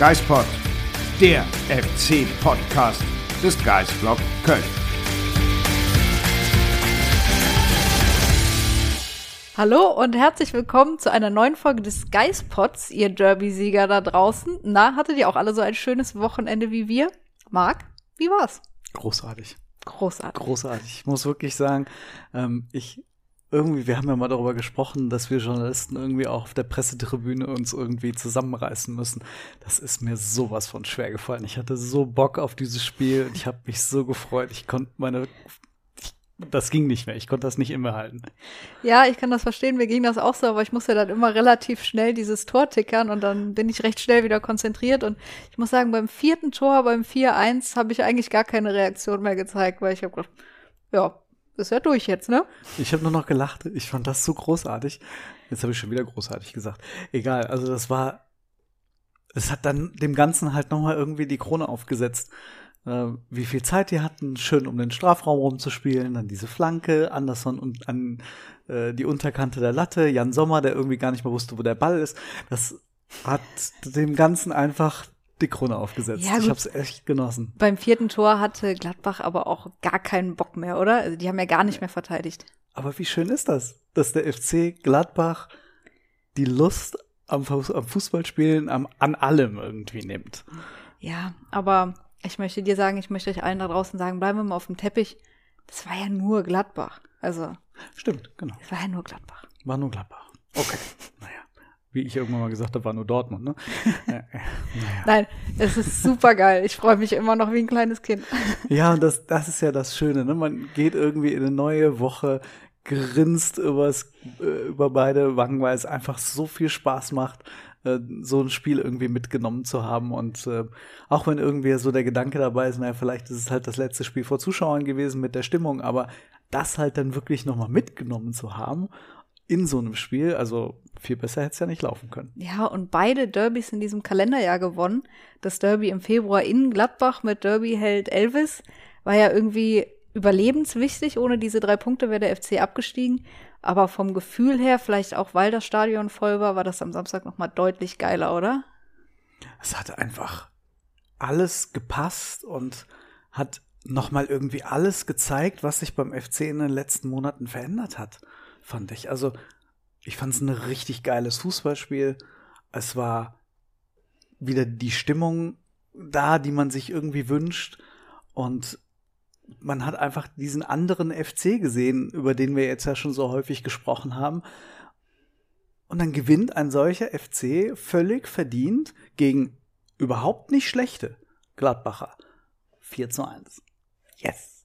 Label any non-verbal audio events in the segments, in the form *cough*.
Geispod, der FC-Podcast des Geistblog Köln. Hallo und herzlich willkommen zu einer neuen Folge des Geispots, ihr Derby-Sieger da draußen. Na, hattet ihr auch alle so ein schönes Wochenende wie wir? Marc, wie war's? Großartig. Großartig. Großartig. Ich muss wirklich sagen, ähm, ich irgendwie, wir haben ja mal darüber gesprochen, dass wir Journalisten irgendwie auch auf der Pressetribüne uns irgendwie zusammenreißen müssen. Das ist mir sowas von schwer gefallen. Ich hatte so Bock auf dieses Spiel und ich habe mich so gefreut. Ich konnte meine das ging nicht mehr. Ich konnte das nicht immer halten. Ja, ich kann das verstehen. Mir ging das auch so, aber ich musste dann immer relativ schnell dieses Tor tickern und dann bin ich recht schnell wieder konzentriert. Und ich muss sagen, beim vierten Tor, beim 4-1, habe ich eigentlich gar keine Reaktion mehr gezeigt, weil ich habe gedacht, ja, ist ja durch jetzt, ne? Ich habe nur noch gelacht. Ich fand das so großartig. Jetzt habe ich schon wieder großartig gesagt. Egal, also das war, es hat dann dem Ganzen halt nochmal irgendwie die Krone aufgesetzt. Äh, wie viel Zeit die hatten, schön um den Strafraum rumzuspielen, dann diese Flanke, Anderson und an äh, die Unterkante der Latte, Jan Sommer, der irgendwie gar nicht mehr wusste, wo der Ball ist. Das hat dem Ganzen einfach die Krone aufgesetzt. Ja, ich habe es echt genossen. Beim vierten Tor hatte Gladbach aber auch gar keinen Bock mehr, oder? Also die haben ja gar nicht mehr verteidigt. Aber wie schön ist das, dass der FC Gladbach die Lust am, am Fußballspielen am, an allem irgendwie nimmt. Ja, aber ich möchte dir sagen, ich möchte euch allen da draußen sagen, bleiben wir mal auf dem Teppich. Das war ja nur Gladbach. Also, Stimmt, genau. das war ja nur Gladbach. War nur Gladbach. Okay. *laughs* naja. Wie ich irgendwann mal gesagt habe, war nur Dortmund, ne? ja, *laughs* ja. naja. Nein, es ist super geil. Ich freue mich immer noch wie ein kleines Kind. *laughs* Ja, und das, das ist ja das Schöne, ne? Man geht irgendwie in eine neue Woche, grinst übers, äh, über beide Wangen, weil es einfach so viel Spaß macht, äh, so ein Spiel irgendwie mitgenommen zu haben. Und äh, auch wenn irgendwie so der Gedanke dabei ist, naja, vielleicht ist es halt das letzte Spiel vor Zuschauern gewesen mit der Stimmung, aber das halt dann wirklich nochmal mitgenommen zu haben in so einem Spiel, also viel besser hätte es ja nicht laufen können. Ja, und beide Derbys in diesem Kalenderjahr gewonnen. Das Derby im Februar in Gladbach mit Derby-Held Elvis war ja irgendwie überlebenswichtig. Ohne diese drei Punkte wäre der FC abgestiegen. Aber vom Gefühl her, vielleicht auch weil das Stadion voll war, war das am Samstag noch mal deutlich geiler, oder? es hat einfach alles gepasst und hat nochmal irgendwie alles gezeigt, was sich beim FC in den letzten Monaten verändert hat, fand ich. Also, ich fand es ein richtig geiles Fußballspiel. Es war wieder die Stimmung da, die man sich irgendwie wünscht. Und man hat einfach diesen anderen FC gesehen, über den wir jetzt ja schon so häufig gesprochen haben. Und dann gewinnt ein solcher FC völlig verdient gegen überhaupt nicht schlechte Gladbacher. 4 zu 1. Yes.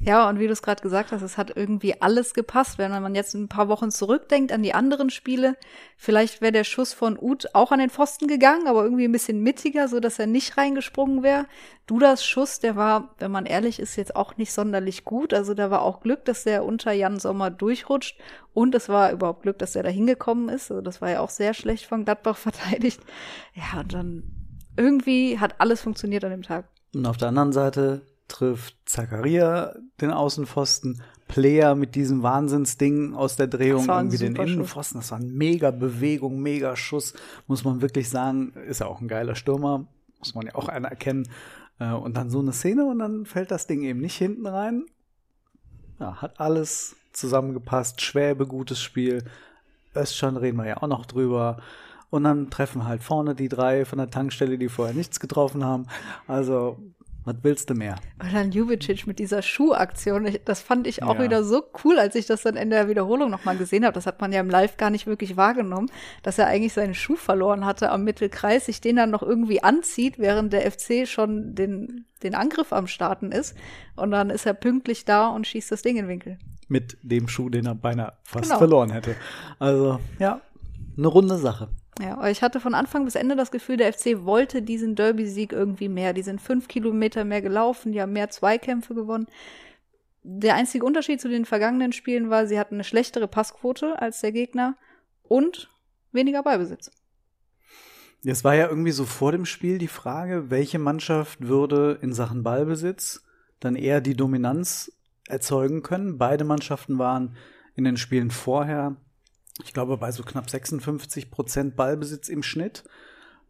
Ja, und wie du es gerade gesagt hast, es hat irgendwie alles gepasst. Wenn man jetzt ein paar Wochen zurückdenkt an die anderen Spiele, vielleicht wäre der Schuss von Uth auch an den Pfosten gegangen, aber irgendwie ein bisschen mittiger, so dass er nicht reingesprungen wäre. Dudas Schuss, der war, wenn man ehrlich ist, jetzt auch nicht sonderlich gut. Also da war auch Glück, dass der unter Jan Sommer durchrutscht und es war überhaupt Glück, dass er da hingekommen ist. Also das war ja auch sehr schlecht von Gladbach *laughs* verteidigt. Ja, und dann irgendwie hat alles funktioniert an dem Tag. Und auf der anderen Seite trifft Zakaria den Außenpfosten, Player mit diesem Wahnsinnsding aus der Drehung irgendwie den. Innenpfosten. Das war eine mega Bewegung, mega Schuss, muss man wirklich sagen. Ist ja auch ein geiler Stürmer, muss man ja auch anerkennen. Äh, Und dann so eine Szene und dann fällt das Ding eben nicht hinten rein. Ja, hat alles zusammengepasst. Schwäbe, gutes Spiel. Özcan reden wir ja auch noch drüber. Und dann treffen halt vorne die drei von der Tankstelle, die vorher nichts getroffen haben. Also, was willst du mehr? Und dann Jubicic mit dieser Schuhaktion, das fand ich auch Ja. wieder so cool, als ich das dann in der Wiederholung nochmal gesehen habe. Das hat man ja im Live gar nicht wirklich wahrgenommen, dass er eigentlich seinen Schuh verloren hatte am Mittelkreis, sich den dann noch irgendwie anzieht, während der FC schon den, den Angriff am Starten ist. Und dann ist er pünktlich da und schießt das Ding in den Winkel. mit dem Schuh, den er beinahe fast Genau. verloren hätte. Also, ja, eine runde Sache. Ja, aber ich hatte von Anfang bis Ende das Gefühl, der FC wollte diesen Derby-Sieg irgendwie mehr. Die sind fünf Kilometer mehr gelaufen, die haben mehr Zweikämpfe gewonnen. Der einzige Unterschied zu den vergangenen Spielen war, sie hatten eine schlechtere Passquote als der Gegner und weniger Ballbesitz. Es war ja irgendwie so vor dem Spiel die Frage, welche Mannschaft würde in Sachen Ballbesitz dann eher die Dominanz erzeugen können. Beide Mannschaften waren in den Spielen vorher, ich glaube, bei so knapp 56 Prozent Ballbesitz im Schnitt.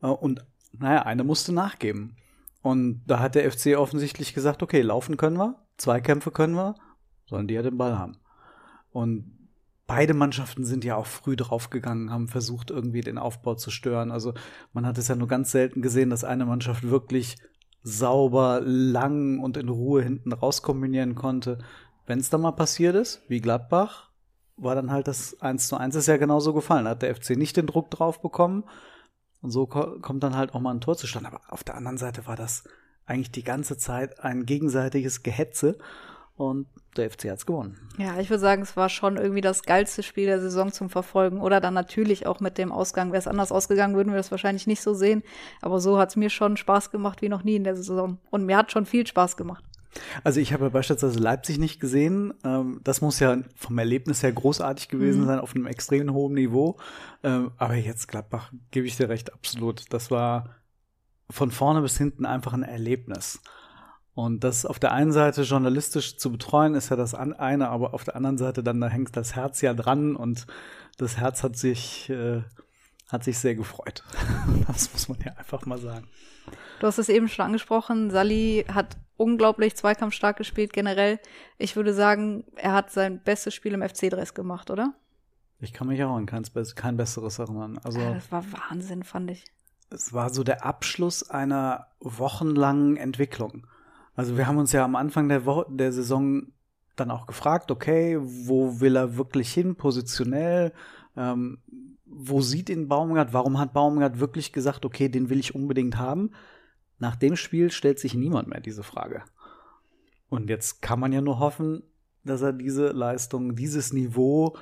Äh, Und naja, eine musste nachgeben. Und da hat der FC offensichtlich gesagt, okay, laufen können wir, Zweikämpfe können wir, sollen die ja den Ball haben. Und beide Mannschaften sind ja auch früh draufgegangen, haben versucht, irgendwie den Aufbau zu stören. Also man hat es ja nur ganz selten gesehen, dass eine Mannschaft wirklich sauber, lang und in Ruhe hinten raus kombinieren konnte. Wenn es dann mal passiert ist, wie Gladbach, war dann halt das 1 zu 1 ist ja genauso gefallen. Da hat der FC nicht den Druck drauf bekommen. Und so ko kommt dann halt auch mal ein Tor zustande. Aber auf der anderen Seite war das eigentlich die ganze Zeit ein gegenseitiges Gehetze. Und der FC hat's gewonnen. Ja, ich würde sagen, es war schon irgendwie das geilste Spiel der Saison zum Verfolgen. Oder dann natürlich auch mit dem Ausgang. Wäre es anders ausgegangen, würden wir das wahrscheinlich nicht so sehen. Aber so hat es mir schon Spaß gemacht wie noch nie in der Saison. Und mir hat schon viel Spaß gemacht. Also ich habe ja beispielsweise Leipzig nicht gesehen. Ähm, Das muss ja vom Erlebnis her großartig gewesen sein, auf einem extrem hohen Niveau. Ähm, Aber jetzt Gladbach, gebe ich dir recht, absolut. Das war von vorne bis hinten einfach ein Erlebnis. Und das auf der einen Seite journalistisch zu betreuen, ist ja das eine, aber auf der anderen Seite dann, da hängt das Herz ja dran und das Herz hat sich, äh, hat sich sehr gefreut. *laughs* Das muss man ja einfach mal sagen. Du hast es eben schon angesprochen. Sally hat unglaublich zweikampfstark gespielt generell. Ich würde sagen, er hat sein bestes Spiel im FC-Dress gemacht, oder? Ich kann mich auch an Bess- kein besseres erinnern. Also Ja, das war Wahnsinn, fand ich. es war so der Abschluss einer wochenlangen Entwicklung. Also wir haben uns ja am Anfang der, Wo der Saison dann auch gefragt, okay, wo will er wirklich hin, positionell? Ähm, wo sieht ihn Baumgart? Warum hat Baumgart wirklich gesagt, okay, den will ich unbedingt haben? Nach dem Spiel stellt sich niemand mehr diese Frage. Und jetzt kann man ja nur hoffen, dass er diese Leistung, dieses Niveau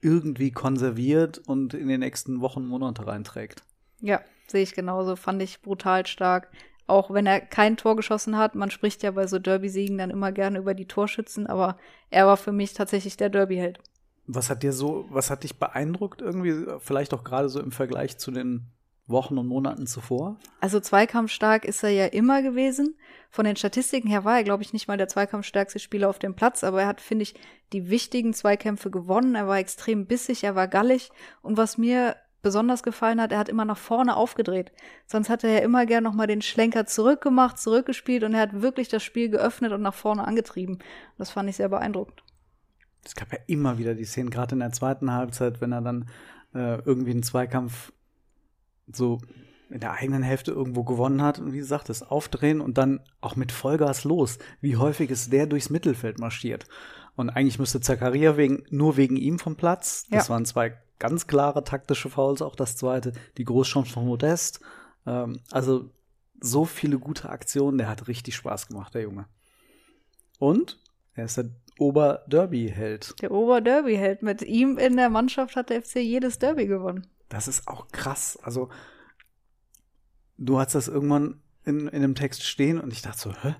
irgendwie konserviert und in den nächsten Wochen, Monate reinträgt. Ja, sehe ich genauso. Fand ich brutal stark. Auch wenn er kein Tor geschossen hat. Man spricht ja bei so Derby-Siegen dann immer gerne über die Torschützen, aber er war für mich tatsächlich der Derby-Held. Was hat dir so, was hat dich beeindruckt irgendwie, vielleicht auch gerade so im Vergleich zu den Wochen und Monaten zuvor? Also zweikampfstark ist er ja immer gewesen. Von den Statistiken her war er, glaube ich, nicht mal der zweikampfstärkste Spieler auf dem Platz, aber er hat, finde ich, die wichtigen Zweikämpfe gewonnen. Er war extrem bissig, er war gallig. Und was mir besonders gefallen hat, er hat immer nach vorne aufgedreht. Sonst hat er ja immer gern nochmal den Schlenker zurückgemacht, zurückgespielt und er hat wirklich das Spiel geöffnet und nach vorne angetrieben. Das fand ich sehr beeindruckend. Es gab ja immer wieder die Szenen, gerade in der zweiten Halbzeit, wenn er dann äh, irgendwie einen Zweikampf so in der eigenen Hälfte irgendwo gewonnen hat und wie gesagt, das Aufdrehen und dann auch mit Vollgas los. Wie häufig ist der durchs Mittelfeld marschiert? Und eigentlich müsste Zakaria wegen, nur wegen ihm vom Platz. Das Ja. waren zwei ganz klare taktische Fouls, auch das zweite, die Großchance von Modest. Ähm, also so viele gute Aktionen, der hat richtig Spaß gemacht, der Junge. Und er ist der Oberderby-Held. Der Oberderby-Held. Mit ihm in der Mannschaft hat der FC jedes Derby gewonnen. Das ist auch krass. Also, du hast das irgendwann in, in einem Text stehen und ich dachte so, hä?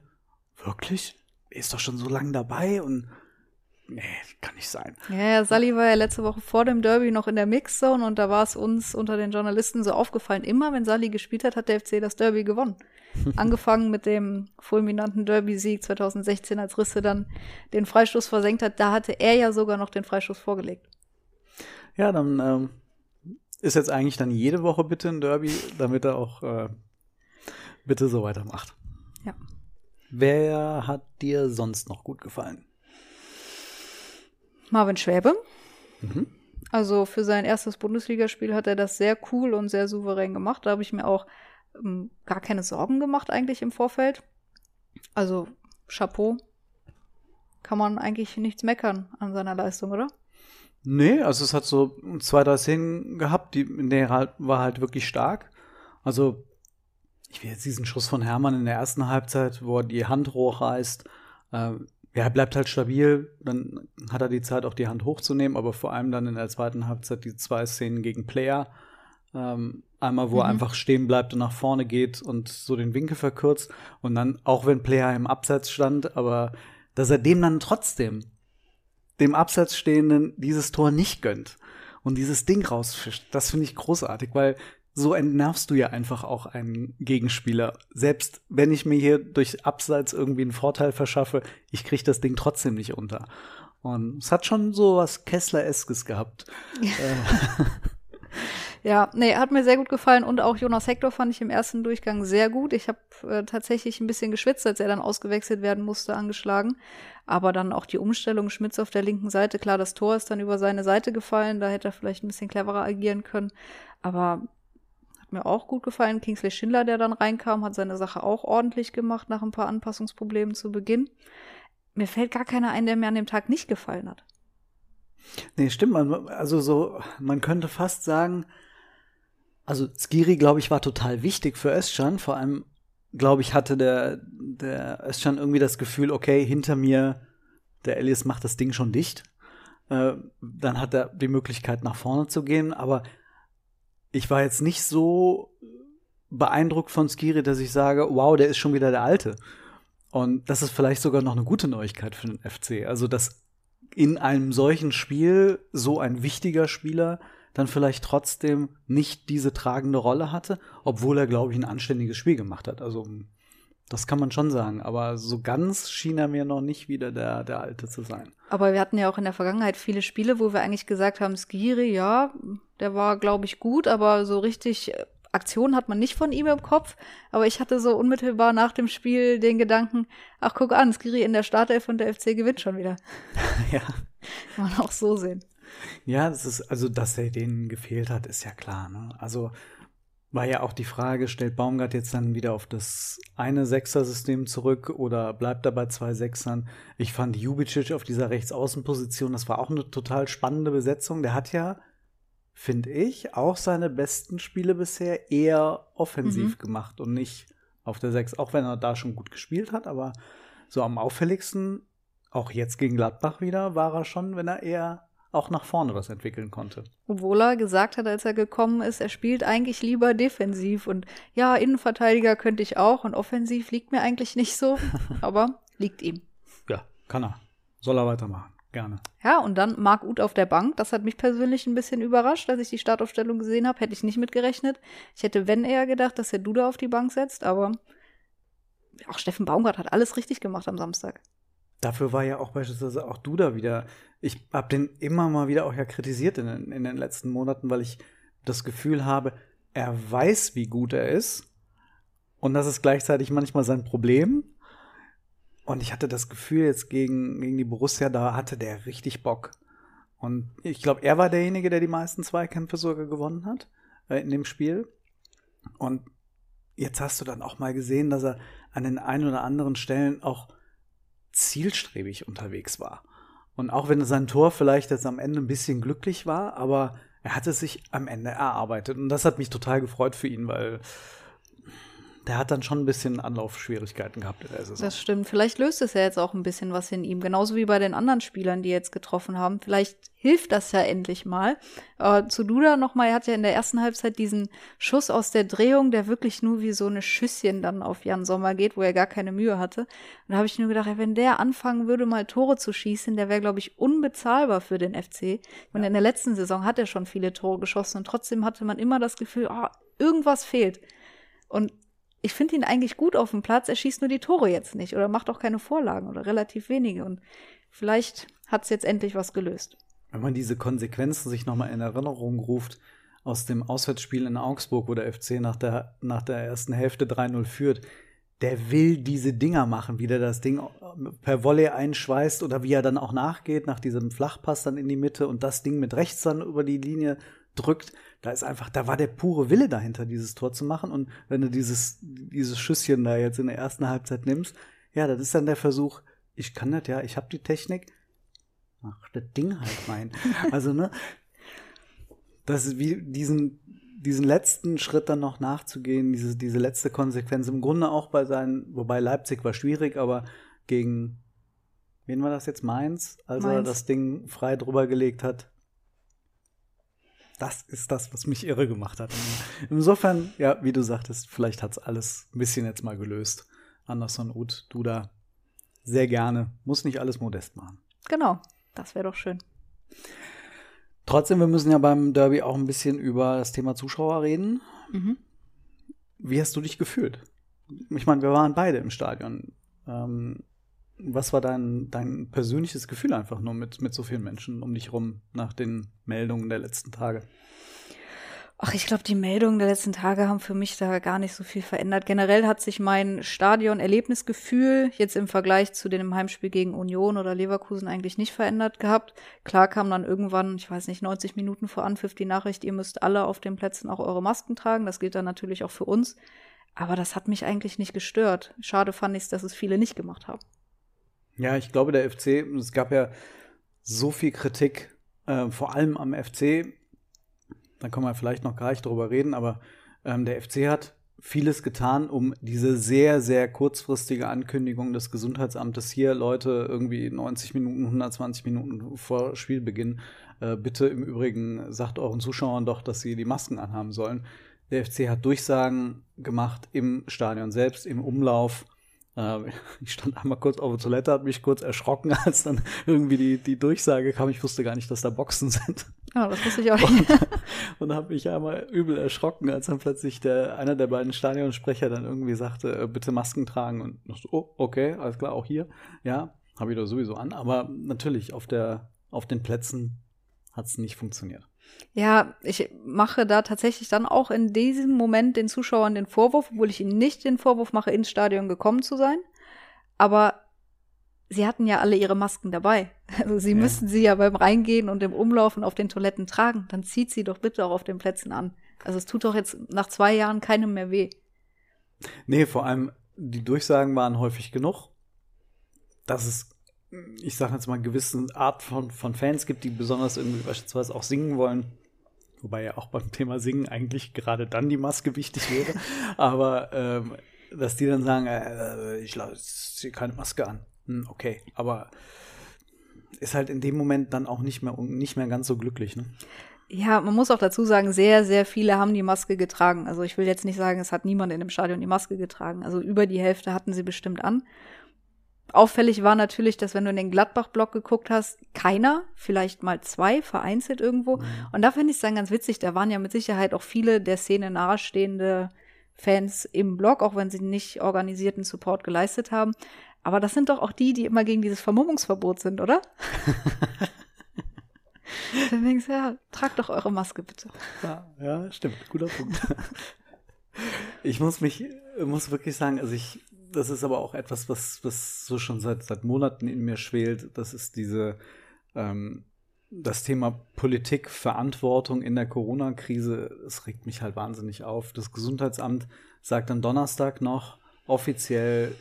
Wirklich? Er ist doch schon so lange dabei und nee, kann nicht sein. Ja, ja, Sally war ja letzte Woche vor dem Derby noch in der Mixzone und da war es uns unter den Journalisten so aufgefallen, immer wenn Sally gespielt hat, hat der FC das Derby gewonnen. *laughs* Angefangen mit dem fulminanten Derby-Sieg 2016, als Risse dann den Freistoß versenkt hat, da hatte er ja sogar noch den Freistoß vorgelegt. Ja, dann ähm, ist jetzt eigentlich dann jede Woche bitte ein Derby, damit er auch äh, bitte so weitermacht. Ja. Wer hat dir sonst noch gut gefallen? Marvin Schwäbe. Also für sein erstes Bundesligaspiel hat er das sehr cool und sehr souverän gemacht. Da habe ich mir auch ähm, gar keine Sorgen gemacht eigentlich im Vorfeld. Also Chapeau. Kann man eigentlich nichts meckern an seiner Leistung, oder? Nee, also es hat so zwei, drei Szenen gehabt, die, in der er halt, war halt wirklich stark. Also, ich will jetzt diesen Schuss von Hermann in der ersten Halbzeit, wo er die Hand hochreißt, äh, ja, er bleibt halt stabil, dann hat er die Zeit, auch die Hand hochzunehmen, aber vor allem dann in der zweiten Halbzeit die zwei Szenen gegen Player. Ähm, einmal, wo mhm. er einfach stehen bleibt und nach vorne geht und so den Winkel verkürzt. Und dann, auch wenn Player im Abseits stand, aber dass er dem dann trotzdem, dem Abseits stehenden, dieses Tor nicht gönnt und dieses Ding rausfischt. Das finde ich großartig, weil so entnervst du ja einfach auch einen Gegenspieler. Selbst wenn ich mir hier durch Abseits irgendwie einen Vorteil verschaffe, ich kriege das Ding trotzdem nicht unter. Und es hat schon so was Kessler-eskes gehabt. Äh. *laughs* Ja, nee, hat mir sehr gut gefallen und auch Jonas Hector fand ich im ersten Durchgang sehr gut. Ich habe äh, tatsächlich ein bisschen geschwitzt, als er dann ausgewechselt werden musste, angeschlagen. Aber dann auch die Umstellung Schmitz auf der linken Seite, klar, das Tor ist dann über seine Seite gefallen, da hätte er vielleicht ein bisschen cleverer agieren können. Aber hat mir auch gut gefallen. Kingsley Schindler, der dann reinkam, hat seine Sache auch ordentlich gemacht nach ein paar Anpassungsproblemen zu Beginn. Mir fällt gar keiner ein, der mir an dem Tag nicht gefallen hat. Nee, stimmt. Also so, man könnte fast sagen, also Skiri, glaube ich, war total wichtig für Özcan. Vor allem, glaube ich, hatte der, der Özcan irgendwie das Gefühl, okay, hinter mir, der Elias macht das Ding schon dicht. Äh, dann hat er die Möglichkeit, nach vorne zu gehen. Aber ich war jetzt nicht so beeindruckt von Skiri, dass ich sage, wow, der ist schon wieder der Alte. Und das ist vielleicht sogar noch eine gute Neuigkeit für den FC. Also, dass in einem solchen Spiel so ein wichtiger Spieler dann vielleicht trotzdem nicht diese tragende Rolle hatte, obwohl er, glaube ich, ein anständiges Spiel gemacht hat. Also das kann man schon sagen, aber so ganz schien er mir noch nicht wieder der, der Alte zu sein. Aber wir hatten ja auch in der Vergangenheit viele Spiele, wo wir eigentlich gesagt haben, Skiri, ja, der war, glaube ich, gut, aber so richtig äh, Aktion hat man nicht von ihm im Kopf. Aber ich hatte so unmittelbar nach dem Spiel den Gedanken, ach guck an, Skiri in der Startelf und der FC gewinnt schon wieder. *laughs* ja. Kann man auch so sehen. Ja, das ist, also, dass er denen gefehlt hat, ist ja klar. Ne? Also war ja auch die Frage, stellt Baumgart jetzt dann wieder auf das eine Sechser-System zurück oder bleibt er bei zwei Sechsern? Ich fand Jubicic auf dieser Rechtsaußenposition, das war auch eine total spannende Besetzung. Der hat ja, finde ich, auch seine besten Spiele bisher eher offensiv mhm. gemacht und nicht auf der Sechs, auch wenn er da schon gut gespielt hat, aber so am auffälligsten, auch jetzt gegen Gladbach wieder, war er schon, wenn er eher auch nach vorne was entwickeln konnte. Obwohl er gesagt hat, als er gekommen ist, er spielt eigentlich lieber defensiv und ja, Innenverteidiger könnte ich auch und offensiv liegt mir eigentlich nicht so, *laughs* aber liegt ihm. Ja, kann er. Soll er weitermachen. Gerne. Ja, und dann Marc Uth auf der Bank. Das hat mich persönlich ein bisschen überrascht, als ich die Startaufstellung gesehen habe. Hätte ich nicht mitgerechnet. Ich hätte, wenn eher gedacht, dass er Duda auf die Bank setzt, aber auch Steffen Baumgart hat alles richtig gemacht am Samstag. Dafür war ja auch beispielsweise auch Duda wieder ich habe den immer mal wieder auch ja kritisiert in, in den letzten Monaten, weil ich das Gefühl habe, er weiß, wie gut er ist. Und das ist gleichzeitig manchmal sein Problem. Und ich hatte das Gefühl, jetzt gegen, gegen die Borussia, da hatte der richtig Bock. Und ich glaube, er war derjenige, der die meisten Zweikämpfe sogar gewonnen hat äh, in dem Spiel. Und jetzt hast du dann auch mal gesehen, dass er an den ein oder anderen Stellen auch zielstrebig unterwegs war. Und auch wenn sein Tor vielleicht jetzt am Ende ein bisschen glücklich war, aber er hat es sich am Ende erarbeitet. Und das hat mich total gefreut für ihn, weil der hat dann schon ein bisschen Anlaufschwierigkeiten gehabt in der Saison. Das stimmt. Vielleicht löst es ja jetzt auch ein bisschen was in ihm. Genauso wie bei den anderen Spielern, die jetzt getroffen haben. Vielleicht hilft das ja endlich mal. Aber zu Duda nochmal, er hat ja in der ersten Halbzeit diesen Schuss aus der Drehung, der wirklich nur wie so eine Schüsschen dann auf Jan Sommer geht, wo er gar keine Mühe hatte. Und da habe ich nur gedacht, wenn der anfangen würde, mal Tore zu schießen, der wäre, glaube ich, unbezahlbar für den FC. Und ja. in der letzten Saison hat er schon viele Tore geschossen und trotzdem hatte man immer das Gefühl, oh, irgendwas fehlt. Und ich finde ihn eigentlich gut auf dem Platz, er schießt nur die Tore jetzt nicht oder macht auch keine Vorlagen oder relativ wenige. Und vielleicht hat es jetzt endlich was gelöst. Wenn man diese Konsequenzen sich nochmal in Erinnerung ruft, aus dem Auswärtsspiel in Augsburg, wo der FC nach der, nach der ersten Hälfte 3-0 führt, der will diese Dinger machen, wie der das Ding per Volley einschweißt oder wie er dann auch nachgeht, nach diesem Flachpass dann in die Mitte und das Ding mit rechts dann über die Linie drückt, da ist einfach, da war der pure Wille dahinter, dieses Tor zu machen. Und wenn du dieses, dieses Schüsschen da jetzt in der ersten Halbzeit nimmst, ja, das ist dann der Versuch, ich kann das ja, ich habe die Technik, mach das Ding halt rein. *laughs* also, ne, das ist wie diesen, diesen letzten Schritt dann noch nachzugehen, diese, diese letzte Konsequenz. Im Grunde auch bei seinen, wobei Leipzig war schwierig, aber gegen wen war das jetzt? Mainz, als er Mainz. das Ding frei drüber gelegt hat. Das ist das, was mich irre gemacht hat. Insofern, ja, wie du sagtest, vielleicht hat's alles ein bisschen jetzt mal gelöst. Anderson, Uth, du da sehr gerne. Muss nicht alles modest machen. Genau, das wäre doch schön. Trotzdem, wir müssen ja beim Derby auch ein bisschen über das Thema Zuschauer reden. Mhm. Wie hast du dich gefühlt? Ich meine, wir waren beide im Stadion. Ähm, was war dein, dein persönliches Gefühl einfach nur mit, mit so vielen Menschen um dich rum nach den Meldungen der letzten Tage? Ach, ich glaube, die Meldungen der letzten Tage haben für mich da gar nicht so viel verändert. Generell hat sich mein Stadion-Erlebnisgefühl jetzt im Vergleich zu dem im Heimspiel gegen Union oder Leverkusen eigentlich nicht verändert gehabt. Klar kam dann irgendwann, ich weiß nicht, 90 Minuten vor Anpfiff die Nachricht, ihr müsst alle auf den Plätzen auch eure Masken tragen. Das gilt dann natürlich auch für uns. Aber das hat mich eigentlich nicht gestört. Schade fand ich es, dass es viele nicht gemacht haben. Ja, ich glaube, der FC, es gab ja so viel Kritik, äh, vor allem am FC. Da können wir vielleicht noch gleich drüber reden, aber ähm, der FC hat vieles getan, um diese sehr, sehr kurzfristige Ankündigung des Gesundheitsamtes hier, Leute, irgendwie 90 Minuten, 120 Minuten vor Spielbeginn, äh, bitte im Übrigen sagt euren Zuschauern doch, dass sie die Masken anhaben sollen. Der FC hat Durchsagen gemacht im Stadion selbst, im Umlauf. Äh, ich stand einmal kurz auf der Toilette, hat mich kurz erschrocken, *laughs* als dann irgendwie die, die Durchsage kam. Ich wusste gar nicht, dass da Boxen sind. Ja, das wusste ich auch nicht. *laughs* Und habe mich einmal übel erschrocken, als dann plötzlich der, einer der beiden Stadionsprecher dann irgendwie sagte, äh, bitte Masken tragen. Und ich so, oh, okay, alles klar, auch hier. Ja, habe ich doch sowieso an. Aber natürlich, auf, der, auf den Plätzen hat es nicht funktioniert. Ja, ich mache da tatsächlich dann auch in diesem Moment den Zuschauern den Vorwurf, obwohl ich ihnen nicht den Vorwurf mache, ins Stadion gekommen zu sein. Aber sie hatten ja alle ihre Masken dabei. *laughs* Also sie Ja. müssten sie ja beim Reingehen und im Umlaufen auf den Toiletten tragen. Dann zieht sie doch bitte auch auf den Plätzen an. Also es tut doch jetzt nach zwei Jahren keinem mehr weh. Nee, vor allem die Durchsagen waren häufig genug, dass es, ich sage jetzt mal, gewisse Art von, von Fans gibt, die besonders irgendwie beispielsweise auch singen wollen. Wobei ja auch beim Thema Singen eigentlich gerade dann die Maske wichtig wäre. *laughs* Aber ähm, dass die dann sagen, äh, ich lasse keine Maske an. Hm, okay, aber ist halt in dem Moment dann auch nicht mehr, nicht mehr ganz so glücklich. Ne? Ja, man muss auch dazu sagen, sehr, sehr viele haben die Maske getragen. Also ich will jetzt nicht sagen, es hat niemand in dem Stadion die Maske getragen. Also über die Hälfte hatten sie bestimmt an. Auffällig war natürlich, dass wenn du in den Gladbach-Block geguckt hast, keiner, vielleicht mal zwei, vereinzelt irgendwo. Und da finde ich es dann ganz witzig, da waren ja mit Sicherheit auch viele der Szene nahestehende Fans im Block, auch wenn sie nicht organisierten Support geleistet haben. Aber das sind doch auch die, die immer gegen dieses Vermummungsverbot sind, oder? *laughs* dann denkst du, ja, tragt doch eure Maske bitte. Ja, ja, stimmt. Guter Punkt. *laughs* Ich muss mich, muss wirklich sagen, also ich, das ist aber auch etwas, was, was so schon seit, seit Monaten in mir schwelt. Das ist diese, ähm, das Thema Politik, Verantwortung in der Corona-Krise. Es regt mich halt wahnsinnig auf. Das Gesundheitsamt sagt am Donnerstag noch offiziell,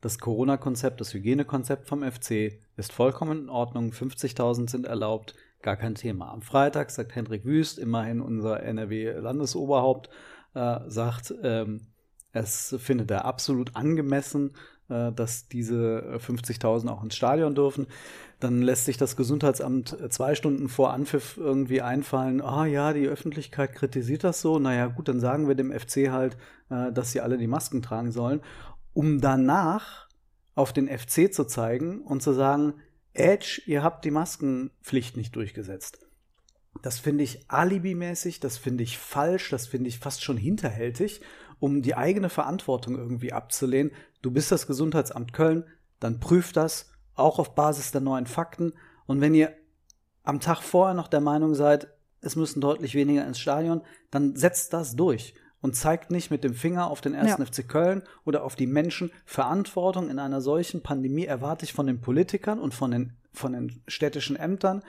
das Corona-Konzept, das Hygienekonzept vom FC ist vollkommen in Ordnung. 50.000 sind erlaubt, gar kein Thema. Am Freitag sagt Hendrik Wüst, immerhin unser NRW-Landesoberhaupt, äh, sagt, ähm, es findet er absolut angemessen, äh, dass diese äh, 50.000 auch ins Stadion dürfen. Dann lässt sich das Gesundheitsamt äh, zwei Stunden vor Anpfiff irgendwie einfallen, ah ja, die Öffentlichkeit kritisiert das so, naja gut, dann sagen wir dem FC halt, äh, dass sie alle die Masken tragen sollen, um danach auf den FC zu zeigen und zu sagen, Edge, ihr habt die Maskenpflicht nicht durchgesetzt. Das finde ich alibimäßig, das finde ich falsch, das finde ich fast schon hinterhältig, um die eigene Verantwortung irgendwie abzulehnen. Du bist das Gesundheitsamt Köln, dann prüft das, auch auf Basis der neuen Fakten. Und wenn ihr am Tag vorher noch der Meinung seid, es müssen deutlich weniger ins Stadion, dann setzt das durch und zeigt nicht mit dem Finger auf den 1. Ja. FC Köln oder auf die Menschen. Verantwortung in einer solchen Pandemie erwarte ich von den Politikern und von den, von den städtischen Ämtern.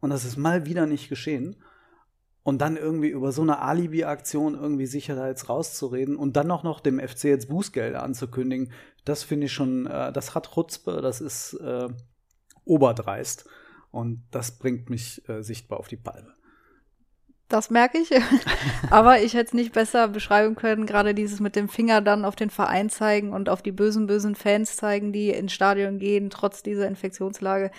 Und das ist mal wieder nicht geschehen. Und dann irgendwie über so eine Alibi-Aktion irgendwie sich da jetzt rauszureden und dann auch noch dem FC jetzt Bußgelder anzukündigen, das finde ich schon, äh, das hat Chutzpe, das ist äh, oberdreist. Und das bringt mich äh, sichtbar auf die Palme. Das merke ich. *laughs* Aber ich hätte es nicht besser beschreiben können, gerade dieses mit dem Finger dann auf den Verein zeigen und auf die bösen, bösen Fans zeigen, die ins Stadion gehen, trotz dieser Infektionslage.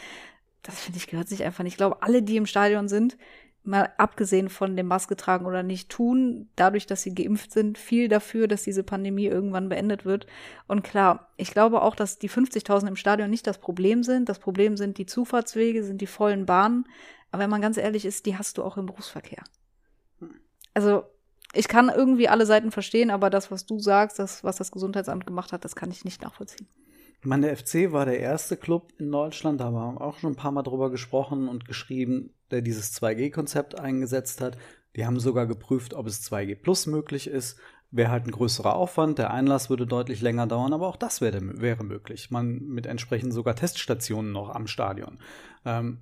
Das finde ich gehört sich einfach nicht. Ich glaube, alle, die im Stadion sind, mal abgesehen von dem Maske tragen oder nicht tun, dadurch, dass sie geimpft sind, viel dafür, dass diese Pandemie irgendwann beendet wird. Und klar, ich glaube auch, dass die 50.000 im Stadion nicht das Problem sind. Das Problem sind die Zufahrtswege, sind die vollen Bahnen. Aber wenn man ganz ehrlich ist, die hast du auch im Berufsverkehr. Also, ich kann irgendwie alle Seiten verstehen, aber das, was du sagst, das, was das Gesundheitsamt gemacht hat, das kann ich nicht nachvollziehen. Ich meine, der FC war der erste Club in Deutschland, da haben wir auch schon ein paar Mal drüber gesprochen und geschrieben, der dieses 2G-Konzept eingesetzt hat. Die haben sogar geprüft, ob es 2G Plus möglich ist. Wäre halt ein größerer Aufwand, der Einlass würde deutlich länger dauern, aber auch das wäre, wäre möglich. Man mit entsprechend sogar Teststationen noch am Stadion. Ähm,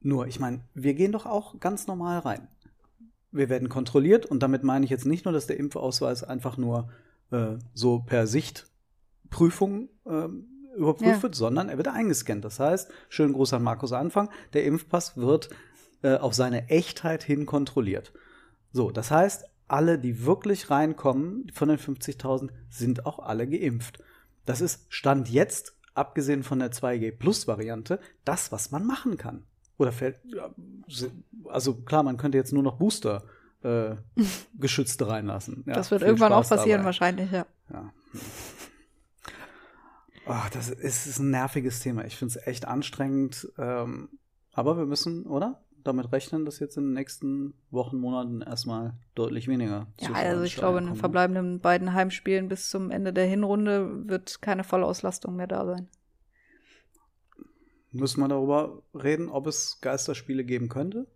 nur, ich meine, wir gehen doch auch ganz normal rein. Wir werden kontrolliert und damit meine ich jetzt nicht nur, dass der Impfausweis einfach nur äh, so per Sichtprüfung äh, überprüft ja. wird, sondern er wird eingescannt. Das heißt, schönen Gruß an Markus Anfang, der Impfpass wird äh, auf seine Echtheit hin kontrolliert. So, das heißt, alle, die wirklich reinkommen von den 50.000, sind auch alle geimpft. Das ist Stand jetzt, abgesehen von der 2G Plus Variante, das, was man machen kann. Oder fällt, also klar, man könnte jetzt nur noch Booster äh, *laughs* Geschützte reinlassen. Ja, das wird irgendwann Spaß auch passieren, dabei. wahrscheinlich, ja. ja. Oh, das ist, ist, ein nerviges Thema. Ich finde es echt anstrengend. Ähm, aber wir müssen, oder? Damit rechnen, dass jetzt in den nächsten Wochen, Monaten erstmal deutlich weniger. Ja, also ich glaube, in den verbleibenden beiden Heimspielen bis zum Ende der Hinrunde wird keine Vollauslastung mehr da sein. Müssen wir darüber reden, ob es Geisterspiele geben könnte?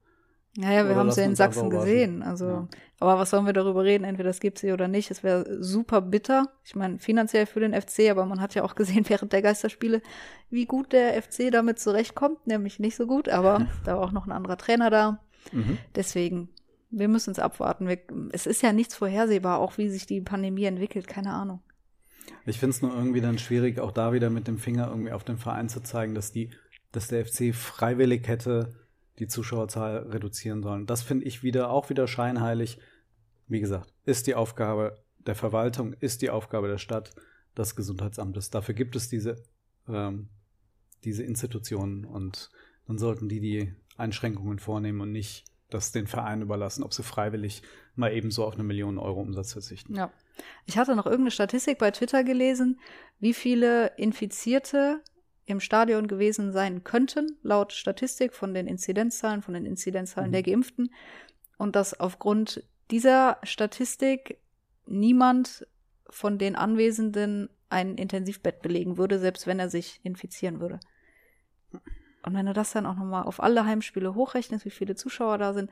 Naja, wir haben es ja in Sachsen gesehen. Also, ja. aber was sollen wir darüber reden? Entweder es gibt sie oder nicht. Es wäre super bitter. Ich meine, finanziell für den FC, aber man hat ja auch gesehen *laughs* während der Geisterspiele, wie gut der FC damit zurechtkommt. Nämlich nicht so gut, aber *laughs* da war auch noch ein anderer Trainer da. Mhm. Deswegen, wir müssen es abwarten. Wir, es ist ja nichts vorhersehbar, auch wie sich die Pandemie entwickelt. Keine Ahnung. Ich finde es nur irgendwie dann schwierig, auch da wieder mit dem Finger irgendwie auf den Verein zu zeigen, dass die, dass der FC freiwillig hätte die Zuschauerzahl reduzieren sollen. Das finde ich wieder auch wieder scheinheilig. Wie gesagt, ist die Aufgabe der Verwaltung, ist die Aufgabe der Stadt, des Gesundheitsamtes. Dafür gibt es diese, ähm, diese Institutionen und dann sollten die die Einschränkungen vornehmen und nicht das den Verein überlassen, ob sie freiwillig mal eben so auf eine Million Euro Umsatz verzichten. Ja. Ich hatte noch irgendeine Statistik bei Twitter gelesen, wie viele Infizierte im Stadion gewesen sein könnten, laut Statistik von den Inzidenzzahlen, von den Inzidenzzahlen mhm. der Geimpften. Und dass aufgrund dieser Statistik niemand von den Anwesenden ein Intensivbett belegen würde, selbst wenn er sich infizieren würde. Und wenn du das dann auch nochmal auf alle Heimspiele hochrechnest, wie viele Zuschauer da sind,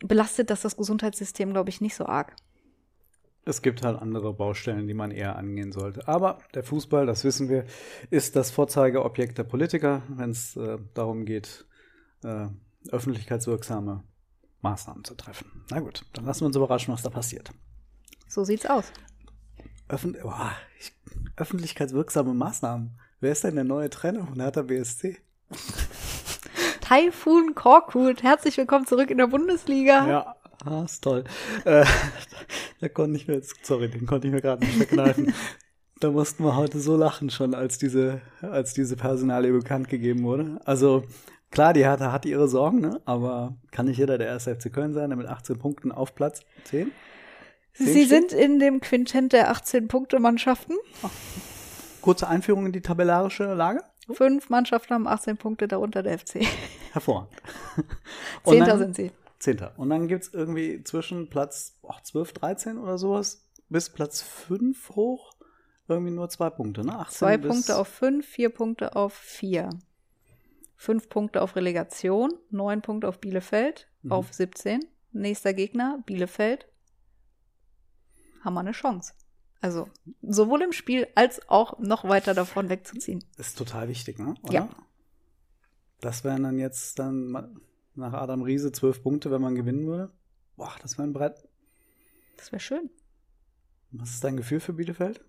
belastet das das Gesundheitssystem, glaube ich, nicht so arg es gibt halt andere Baustellen, die man eher angehen sollte. Aber der Fußball, das wissen wir, ist das Vorzeigeobjekt der Politiker, wenn es äh, darum geht, äh, öffentlichkeitswirksame Maßnahmen zu treffen. Na gut, dann lassen wir uns überraschen, was da passiert. So sieht's aus. Öffn Boah, ich, öffentlichkeitswirksame Maßnahmen. Wer ist denn der neue Trainer von Hertha BSC? Taifun Korkut, herzlich willkommen zurück in der Bundesliga. Ja, Ah, ist toll. Äh, *laughs* da konnte ich mir jetzt, sorry, den konnte ich mir gerade nicht verkneifen. *laughs* da mussten wir heute so lachen schon, als diese, als diese Personalie bekannt gegeben wurde. Also klar, die Hertha hat ihre Sorgen, ne? aber kann nicht jeder der erste FC Köln sein, der mit 18 Punkten auf Platz 10? 10 Sie steht? sind in dem Quintett der 18-Punkte-Mannschaften. Kurze Einführung in die tabellarische Lage. Fünf Mannschaften haben 18 Punkte, darunter der FC. Hervorragend. *laughs* Zehnter sind sie. Zehnter. Und dann gibt es irgendwie zwischen Platz oh, 12, 13 oder sowas bis Platz 5 hoch irgendwie nur zwei Punkte, ne? 18 zwei Punkte auf 5, vier Punkte auf 4. Fünf Punkte auf Relegation, neun Punkte auf Bielefeld, mhm. auf 17. Nächster Gegner, Bielefeld. Haben wir eine Chance. Also sowohl im Spiel als auch noch weiter davon wegzuziehen. Ist total wichtig, ne? Oder? Ja. Das wären dann jetzt dann nach Adam Riese zwölf Punkte, wenn man gewinnen würde. Boah, das wäre ein Brett. Das wäre schön. Was ist dein Gefühl für Bielefeld?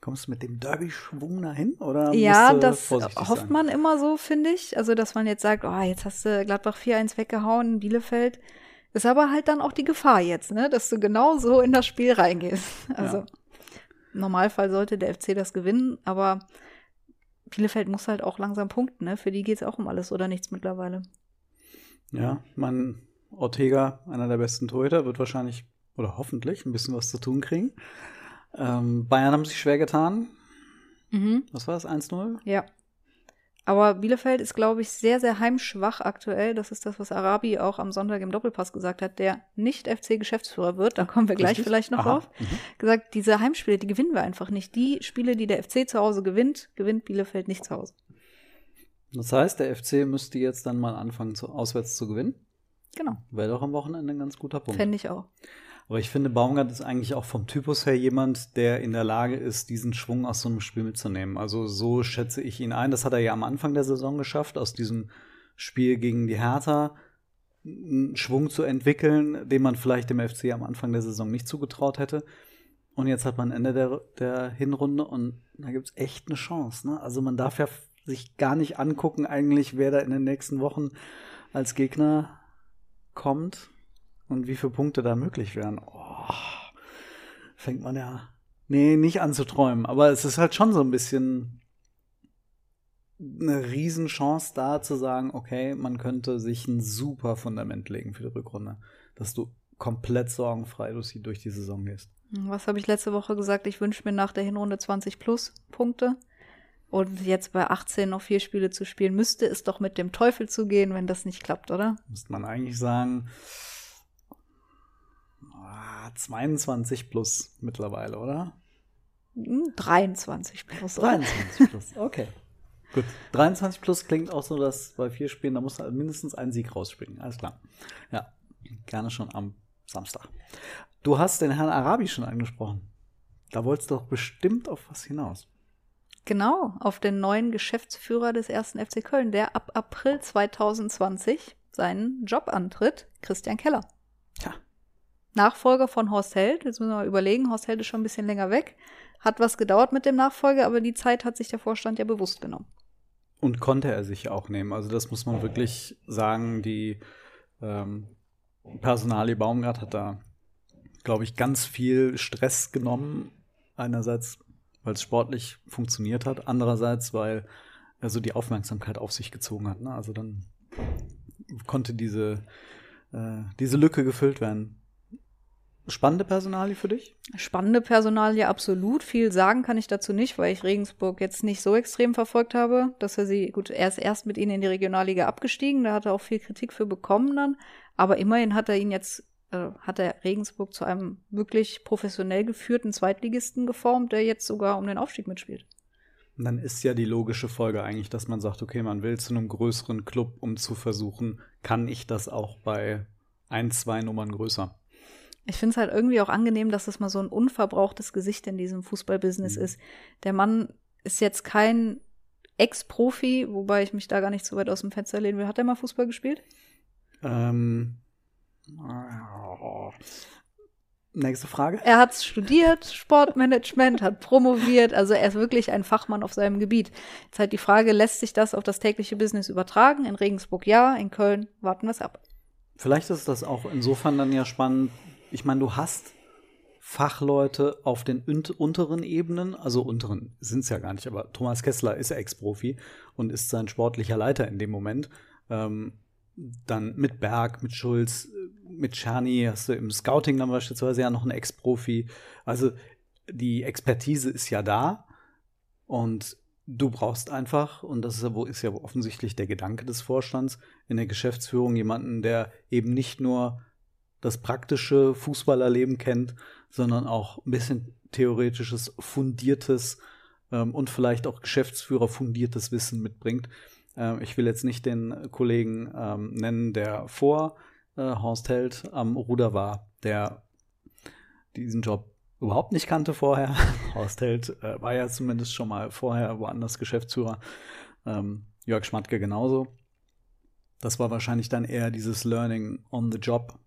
Kommst du mit dem Derby-Schwung dahin? Oder Ja, das hofft sein? man immer so, finde ich. Also, dass man jetzt sagt, oh, jetzt hast du Gladbach 4-1 weggehauen, Bielefeld. Ist aber halt dann auch die Gefahr jetzt, ne? Dass du genau so in das Spiel reingehst. Also, Ja. im Normalfall sollte der FC das gewinnen, aber Bielefeld muss halt auch langsam punkten, ne? Für die geht es auch um alles oder nichts mittlerweile. Ja, mein Ortega, einer der besten Torhüter, wird wahrscheinlich oder hoffentlich ein bisschen was zu tun kriegen. Ähm, Bayern haben sich schwer getan. Mhm. Was war das? 1-0? Ja. Aber Bielefeld ist, glaube ich, sehr, sehr heimschwach aktuell. Das ist das, was Arabi auch am Sonntag im Doppelpass gesagt hat, der nicht FC-Geschäftsführer wird. Da kommen wir gleich Richtig? vielleicht noch Aha. drauf. Gesagt, diese Heimspiele, die gewinnen wir einfach nicht. Die Spiele, die der FC zu Hause gewinnt, gewinnt Bielefeld nicht zu Hause. Das heißt, der FC müsste jetzt dann mal anfangen, zu, auswärts zu gewinnen. Genau. Wäre doch am Wochenende ein ganz guter Punkt. Fände ich auch. Aber ich finde, Baumgart ist eigentlich auch vom Typus her jemand, der in der Lage ist, diesen Schwung aus so einem Spiel mitzunehmen. Also so schätze ich ihn ein. Das hat er ja am Anfang der Saison geschafft, aus diesem Spiel gegen die Hertha einen Schwung zu entwickeln, den man vielleicht dem FC am Anfang der Saison nicht zugetraut hätte. Und jetzt hat man Ende der, der Hinrunde und da gibt's echt eine Chance. Ne? Also man darf ja sich gar nicht angucken, eigentlich, wer da in den nächsten Wochen als Gegner kommt und wie viele Punkte da möglich wären. Oh, fängt man ja, nee, nicht an zu träumen. Aber es ist halt schon so ein bisschen eine Riesenchance da zu sagen, okay, man könnte sich ein super Fundament legen für die Rückrunde, dass du komplett sorgenfrei durch die, Saison gehst. Was habe ich letzte Woche gesagt? Ich wünsche mir nach der Hinrunde 20 plus Punkte. Und jetzt bei 18 noch vier Spiele zu spielen, müsste es doch mit dem Teufel zugehen, wenn das nicht klappt, oder? Müsste man eigentlich sagen, 22 plus mittlerweile, oder? Hm, 23 plus. oder? 23 plus, *laughs* okay. Gut, 23 plus klingt auch so, dass bei vier Spielen, da muss halt mindestens ein Sieg rausspringen. Alles klar. Ja, gerne schon am Samstag. Du hast den Herrn Arabi schon angesprochen. Da wolltest du doch bestimmt auf was hinaus. Genau, auf den neuen Geschäftsführer des ersten FC Köln, der ab April 2020 seinen Job antritt, Christian Keller. Tja, Nachfolger von Horst Held. Jetzt müssen wir mal überlegen, Horst Held ist schon ein bisschen länger weg. Hat was gedauert mit dem Nachfolger, aber die Zeit hat sich der Vorstand ja bewusst genommen. Und konnte er sich auch nehmen. Also das muss man wirklich sagen. Die ähm, Personalie Baumgart hat da, glaube ich, ganz viel Stress genommen. Einerseits, weil es sportlich funktioniert hat. Andererseits, weil er so die Aufmerksamkeit auf sich gezogen hat. Ne? Also dann konnte diese, äh, diese Lücke gefüllt werden. Spannende Personalie für dich? Spannende Personalie, absolut. Viel sagen kann ich dazu nicht, weil ich Regensburg jetzt nicht so extrem verfolgt habe, dass er sie, gut, er ist erst mit ihnen in die Regionalliga abgestiegen, da hat er auch viel Kritik für bekommen dann, aber immerhin hat er ihn jetzt, äh, hat er Regensburg zu einem wirklich professionell geführten Zweitligisten geformt, der jetzt sogar um den Aufstieg mitspielt. Und dann ist ja die logische Folge eigentlich, dass man sagt, okay, man will zu einem größeren Club, um zu versuchen, kann ich das auch bei ein, zwei Nummern größer. Ich finde es halt irgendwie auch angenehm, dass es mal so ein unverbrauchtes Gesicht in diesem Fußballbusiness Mhm. ist. Der Mann ist jetzt kein Ex-Profi, wobei ich mich da gar nicht so weit aus dem Fenster lehnen will. Hat er mal Fußball gespielt? Ähm, nächste Frage. Er hat studiert, Sportmanagement, hat promoviert, also er ist wirklich ein Fachmann auf seinem Gebiet. Jetzt halt die Frage, lässt sich das auf das tägliche Business übertragen? In Regensburg ja, in Köln warten wir es ab. Vielleicht ist das auch insofern dann ja spannend. Ich meine, du hast Fachleute auf den unt- unteren Ebenen, also unteren sind es ja gar nicht, aber Thomas Kessler ist Ex-Profi und ist sein sportlicher Leiter in dem Moment. Ähm, dann mit Berg, mit Schulz, mit Czerny hast du im Scouting dann beispielsweise ja noch einen Ex-Profi. Also die Expertise ist ja da und du brauchst einfach, und das ist ja, ist ja offensichtlich der Gedanke des Vorstands, in der Geschäftsführung jemanden, der eben nicht nur das praktische Fußballerleben kennt, sondern auch ein bisschen theoretisches, fundiertes ähm, und vielleicht auch Geschäftsführer fundiertes Wissen mitbringt. Ähm, ich will jetzt nicht den Kollegen ähm, nennen, der vor äh, Horst Held am Ruder war, der diesen Job überhaupt nicht kannte vorher. *laughs* Horst Held äh, war ja zumindest schon mal vorher woanders Geschäftsführer. Ähm, Jörg Schmatke genauso. Das war wahrscheinlich dann eher dieses Learning on the Job.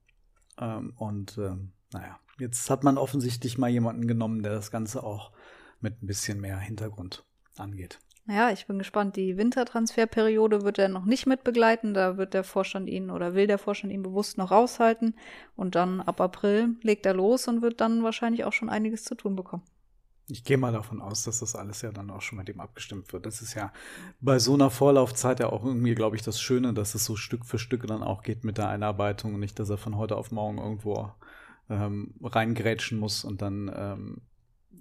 Ähm, und ähm, naja, jetzt hat man offensichtlich mal jemanden genommen, der das Ganze auch mit ein bisschen mehr Hintergrund angeht. Ja, ich bin gespannt. Die Wintertransferperiode wird er noch nicht mit begleiten. Da wird der Vorstand ihn oder will der Vorstand ihn bewusst noch raushalten. Und dann ab April legt er los und wird dann wahrscheinlich auch schon einiges zu tun bekommen. Ich gehe mal davon aus, dass das alles ja dann auch schon mit ihm abgestimmt wird. Das ist ja bei so einer Vorlaufzeit ja auch irgendwie, glaube ich, das Schöne, dass es so Stück für Stück dann auch geht mit der Einarbeitung und nicht, dass er von heute auf morgen irgendwo ähm, reingrätschen muss und dann ähm,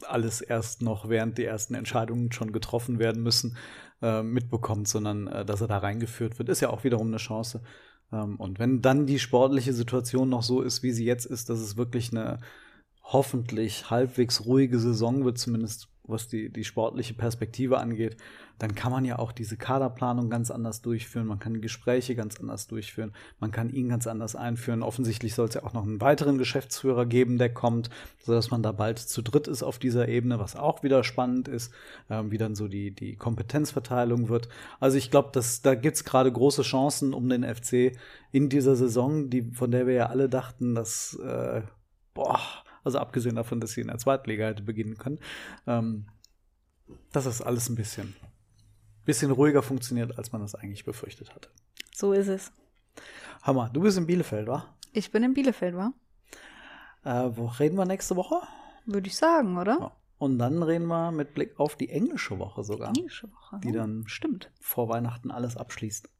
alles erst noch, während die ersten Entscheidungen schon getroffen werden müssen, äh, mitbekommt, sondern äh, dass er da reingeführt wird, ist ja auch wiederum eine Chance. Ähm, und wenn dann die sportliche Situation noch so ist, wie sie jetzt ist, dass es wirklich eine hoffentlich halbwegs ruhige Saison wird, zumindest was die, die sportliche Perspektive angeht, dann kann man ja auch diese Kaderplanung ganz anders durchführen, man kann Gespräche ganz anders durchführen, man kann ihn ganz anders einführen. Offensichtlich soll es ja auch noch einen weiteren Geschäftsführer geben, der kommt, sodass man da bald zu dritt ist auf dieser Ebene, was auch wieder spannend ist, äh, wie dann so die, die Kompetenzverteilung wird. Also ich glaube, da gibt's gerade große Chancen um den FC in dieser Saison, die, von der wir ja alle dachten, dass äh, boah, also abgesehen davon, dass sie in der Zweitliga hätte beginnen können. Ähm, dass das alles ein bisschen, bisschen ruhiger funktioniert, als man das eigentlich befürchtet hatte. So ist es. Hammer, du bist in Bielefeld, wa? Ich bin in Bielefeld, wa? Äh, wo reden wir nächste Woche? Würde ich sagen, oder? Ja. Und dann reden wir mit Blick auf die englische Woche sogar. Die englische Woche. Die dann Stimmt. vor Weihnachten alles abschließt.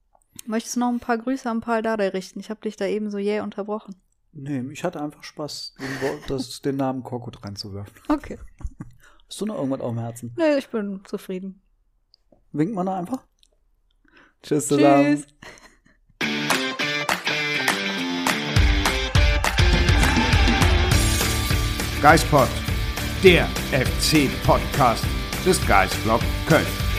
Möchtest du noch ein paar Grüße an Paul Dardai richten? Ich habe dich da eben so jäh unterbrochen. Nee, ich hatte einfach Spaß, *laughs* das, den Namen Korkut reinzuwerfen. Okay. Hast du noch irgendwas auf dem Herzen? Nee, ich bin zufrieden. Winkt man da einfach? Tschüss zusammen. Tschüss. Geispod, der FC-Podcast des Geisblog Köln.